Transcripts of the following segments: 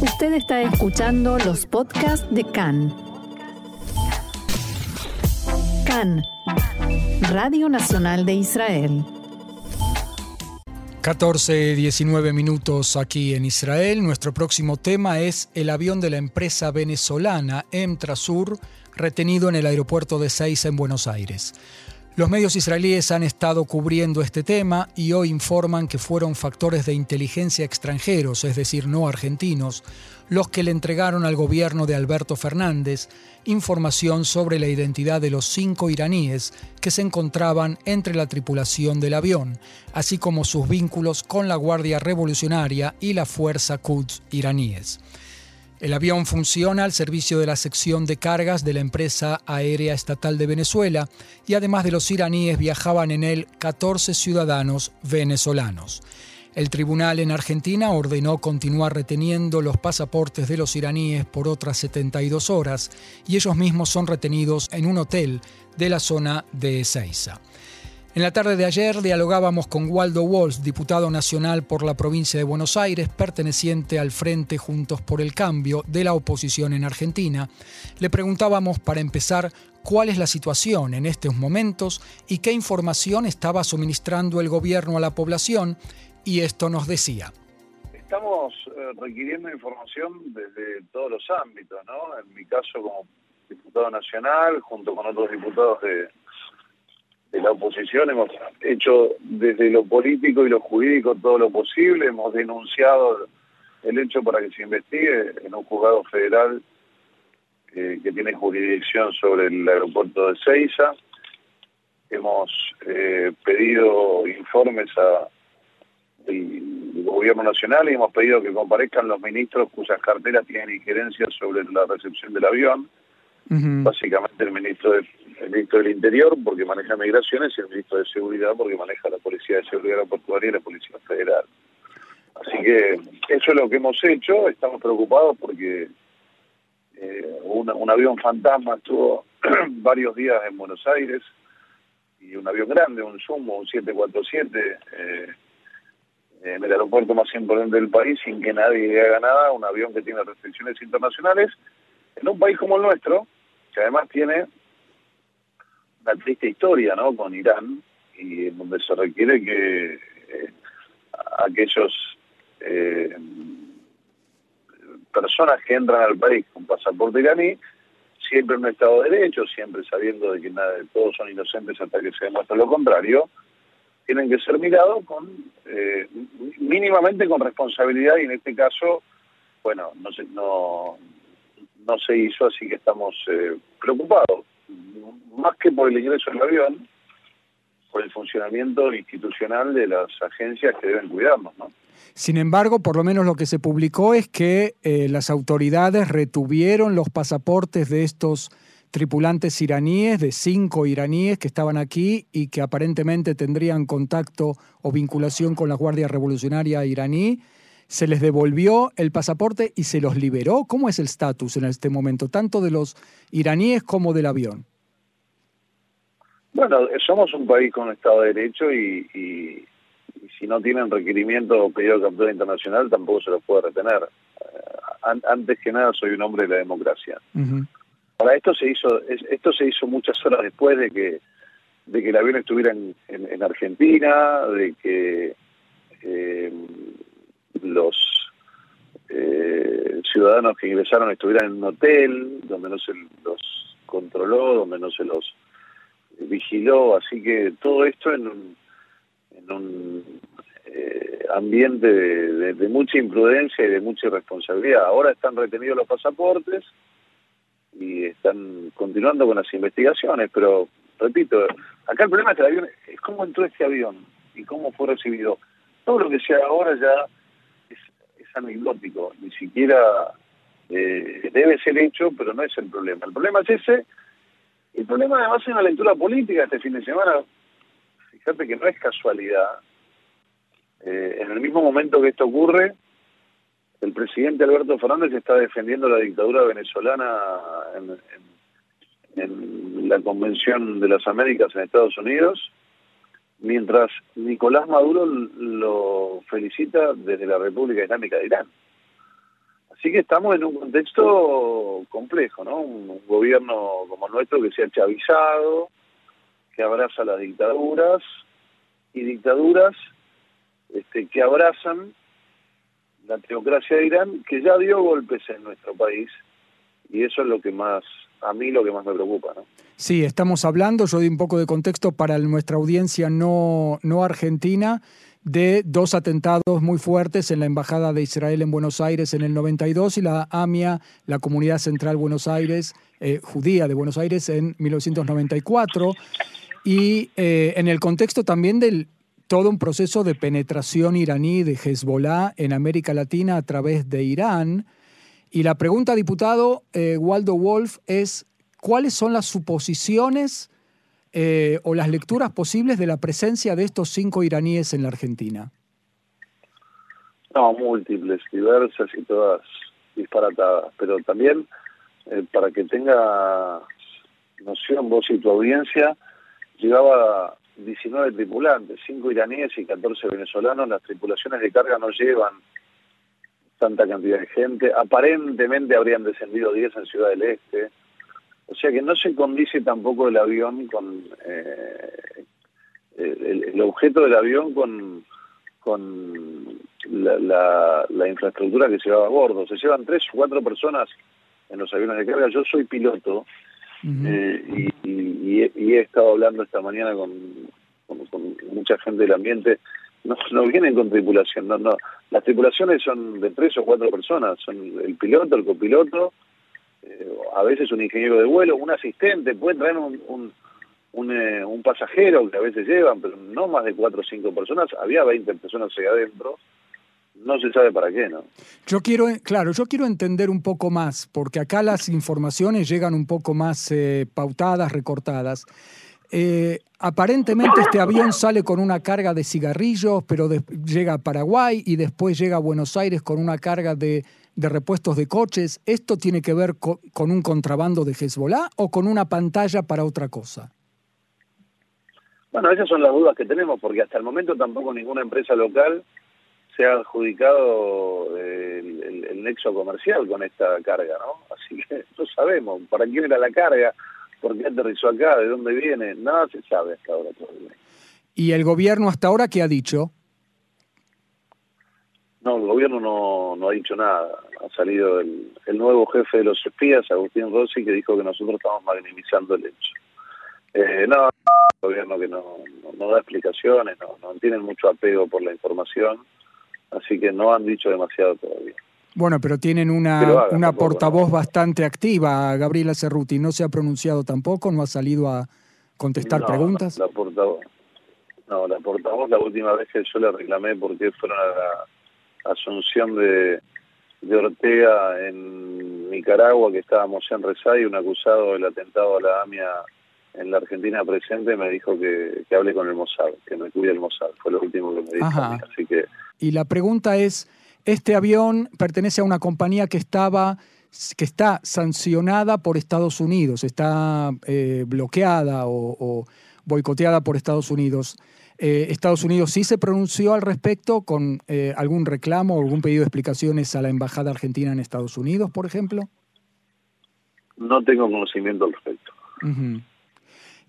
Usted está escuchando los podcasts de CAN. CAN, Radio Nacional de Israel. 14, 19 minutos aquí en Israel. Nuestro próximo tema es el avión de la empresa venezolana Emtrasur retenido en el aeropuerto de Seiza en Buenos Aires. Los medios israelíes han estado cubriendo este tema y hoy informan que fueron factores de inteligencia extranjeros, es decir, no argentinos, los que le entregaron al gobierno de Alberto Fernández información sobre la identidad de los cinco iraníes que se encontraban entre la tripulación del avión, así como sus vínculos con la Guardia Revolucionaria y la Fuerza Quds iraníes. El avión funciona al servicio de la sección de cargas de la empresa aérea estatal de Venezuela y además de los iraníes viajaban en él 14 ciudadanos venezolanos. El tribunal en Argentina ordenó continuar reteniendo los pasaportes de los iraníes por otras 72 horas y ellos mismos son retenidos en un hotel de la zona de Ezeiza. En la tarde de ayer dialogábamos con Waldo Walsh, diputado nacional por la provincia de Buenos Aires, perteneciente al Frente Juntos por el Cambio de la oposición en Argentina. Le preguntábamos, para empezar, cuál es la situación en estos momentos y qué información estaba suministrando el gobierno a la población, y esto nos decía. Estamos eh, requiriendo información desde todos los ámbitos, ¿no? En mi caso como diputado nacional, junto con otros diputados de de la oposición hemos hecho desde lo político y lo jurídico todo lo posible, hemos denunciado el hecho para que se investigue en un juzgado federal eh, que tiene jurisdicción sobre el aeropuerto de Ceiza. Hemos eh, pedido informes a el gobierno nacional y hemos pedido que comparezcan los ministros cuyas carteras tienen injerencia sobre la recepción del avión. Básicamente el ministro de el ministro del Interior porque maneja migraciones y el ministro de Seguridad porque maneja la Policía de Seguridad Portuaria y la Policía Federal. Así que eso es lo que hemos hecho, estamos preocupados porque eh, un avión fantasma estuvo varios días en Buenos Aires y un avión grande, un Sumo, un 747, eh, en el aeropuerto más importante del país sin que nadie haga nada, un avión que tiene restricciones internacionales, en un país como el nuestro, que además tiene una triste historia ¿no? con Irán y en donde se requiere que eh, aquellos eh, personas que entran al país con pasaporte iraní siempre en un Estado de Derecho, siempre sabiendo de que nada, todos son inocentes hasta que se demuestre lo contrario, tienen que ser mirados con eh, mínimamente con responsabilidad y en este caso, bueno, no se, no, no se hizo, así que estamos preocupados más que por el ingreso del avión, por el funcionamiento institucional de las agencias que deben cuidarnos, ¿no? Sin embargo, por lo menos lo que se publicó es que eh, las autoridades retuvieron los pasaportes de estos tripulantes iraníes, de cinco iraníes que estaban aquí y que aparentemente tendrían contacto o vinculación con la Guardia Revolucionaria iraní. Se les devolvió el pasaporte y se los liberó. ¿Cómo es el estatus en este momento, tanto de los iraníes como del avión? Bueno, somos un país con Estado de Derecho y, si no tienen requerimiento o pedido de captura internacional tampoco se los puede retener. Eh, antes que nada soy un hombre de la democracia. Para esto se hizo esto se hizo muchas horas después de que de que el avión estuviera en, Argentina, de que eh, los eh, ciudadanos que ingresaron estuvieran en un hotel donde no se los controló, donde no se los vigiló, así que todo esto en un, en un eh, ambiente de, mucha imprudencia y de mucha irresponsabilidad. Ahora están retenidos los pasaportes y están continuando con las investigaciones, pero repito, acá el problema es que el avión es cómo entró este avión y cómo fue recibido. Todo lo que sea ahora ya anecdótico, ni siquiera eh, debe ser hecho, pero no es el problema. El problema es ese el problema además es una lectura política este fin de semana. Fíjate que no es casualidad. Eh, en el mismo momento que esto ocurre, el presidente Alberto Fernández está defendiendo la dictadura venezolana en, la Convención de las Américas en Estados Unidos, mientras Nicolás Maduro lo felicita desde la República Islámica de Irán. Así que estamos en un contexto complejo, ¿no? Un, gobierno como nuestro que se ha chavizado, que abraza las dictaduras y dictaduras este, que abrazan la teocracia de Irán, que ya dio golpes en nuestro país y eso es lo que más, a mí lo que más me preocupa, ¿no? Sí, estamos hablando, yo di un poco de contexto para nuestra audiencia no, no argentina, de dos atentados muy fuertes en la Embajada de Israel en Buenos Aires en el 92 y la AMIA, la Comunidad Central Buenos Aires, eh, judía de Buenos Aires, en 1994. Y eh, en el contexto también del todo un proceso de penetración iraní de Hezbollah en América Latina a través de Irán. Y la pregunta, diputado eh, Waldo Wolf, es ¿cuáles son las suposiciones eh, o las lecturas posibles de la presencia de estos cinco iraníes en la Argentina? No, múltiples, diversas y todas disparatadas, pero también eh, para que tenga noción vos y tu audiencia, llegaba 19 tripulantes, 5 iraníes y 14 venezolanos, las tripulaciones de carga no llevan tanta cantidad de gente, aparentemente habrían descendido 10 en Ciudad del Este, o sea que no se condice tampoco el avión con eh, el, objeto del avión con, con la, infraestructura que se llevaba a bordo. Se llevan tres o cuatro personas en los aviones de carga. Yo soy piloto eh, y, he, estado hablando esta mañana con, con, mucha gente del ambiente. No, no vienen con tripulación, no, no. Las tripulaciones son de tres o cuatro personas. Son el piloto, el copiloto a veces un ingeniero de vuelo, un asistente, puede traer un, eh, un, pasajero que a veces llevan, pero no más de cuatro o cinco personas, había 20 personas ahí adentro, no se sabe para qué, ¿no? Yo quiero, claro, yo quiero entender un poco más, porque acá las informaciones llegan un poco más eh, pautadas, recortadas. Eh, aparentemente este avión sale con una carga de cigarrillos, pero llega a Paraguay y después llega a Buenos Aires con una carga de de repuestos de coches, ¿esto tiene que ver con, un contrabando de Hezbollah o con una pantalla para otra cosa? Bueno, esas son las dudas que tenemos, porque hasta el momento tampoco ninguna empresa local se ha adjudicado el, el, nexo comercial con esta carga, ¿no? Así que no sabemos para quién era la carga, por qué aterrizó acá, de dónde viene, nada se sabe hasta ahora todavía. ¿Y el gobierno hasta ahora qué ha dicho? No, el gobierno no, ha dicho nada. Ha salido el, nuevo jefe de los espías, Agustín Rossi, que dijo que nosotros estamos magnimizando el hecho. Eh, no, el gobierno que no, da explicaciones, no, no tienen mucho apego por la información, así que no han dicho demasiado todavía. Bueno, pero tienen una, una portavoz bastante activa, Gabriela Cerruti. ¿No se ha pronunciado tampoco? ¿No ha salido a contestar preguntas? La portavoz, no, la portavoz la última vez que yo le reclamé porque fueron a la asunción de, de Ortega en Nicaragua, que estábamos en Resay, un acusado del atentado a la AMIA en la Argentina presente, me dijo que, que hable con el Mossad, que me cuide el Mossad. Fue lo último que me dijo. Así que... Y la pregunta es, ¿este avión pertenece a una compañía que estaba que está sancionada por Estados Unidos, está eh, bloqueada o, o boicoteada por Estados Unidos. Eh, Estados Unidos sí se pronunció al respecto con eh, algún reclamo o algún pedido de explicaciones a la Embajada Argentina en Estados Unidos, por ejemplo. No tengo conocimiento al respecto.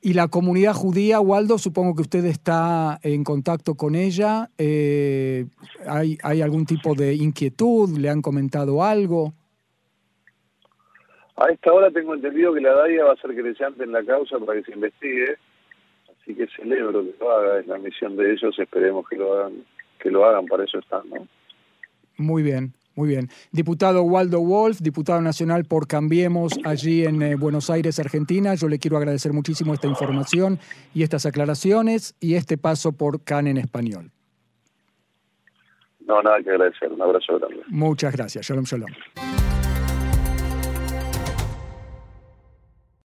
Y la comunidad judía, Waldo, supongo que usted está en contacto con ella. Eh, ¿hay, ¿Hay algún tipo de inquietud? ¿Le han comentado algo? A esta hora tengo entendido que la DAIA va a ser creciente en la causa para que se investigue Así que celebro que lo haga, es la misión de ellos, esperemos que lo hagan, que lo hagan, para eso están, ¿no? Muy bien, muy bien. Diputado Waldo Wolf, diputado nacional por Cambiemos allí en eh, Buenos Aires, Argentina. Yo le quiero agradecer muchísimo esta información y estas aclaraciones y este paso por CAN en español. No, nada que agradecer. Un abrazo grande. Muchas gracias. Shalom, shalom.